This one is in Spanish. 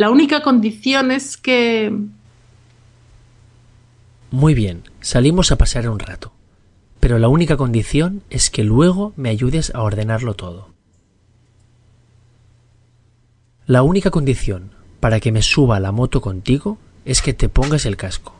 La única condición es que... Muy bien, salimos a pasear un rato. Pero la única condición es que luego me ayudes a ordenarlo todo. La única condición para que me suba la moto contigo es que te pongas el casco.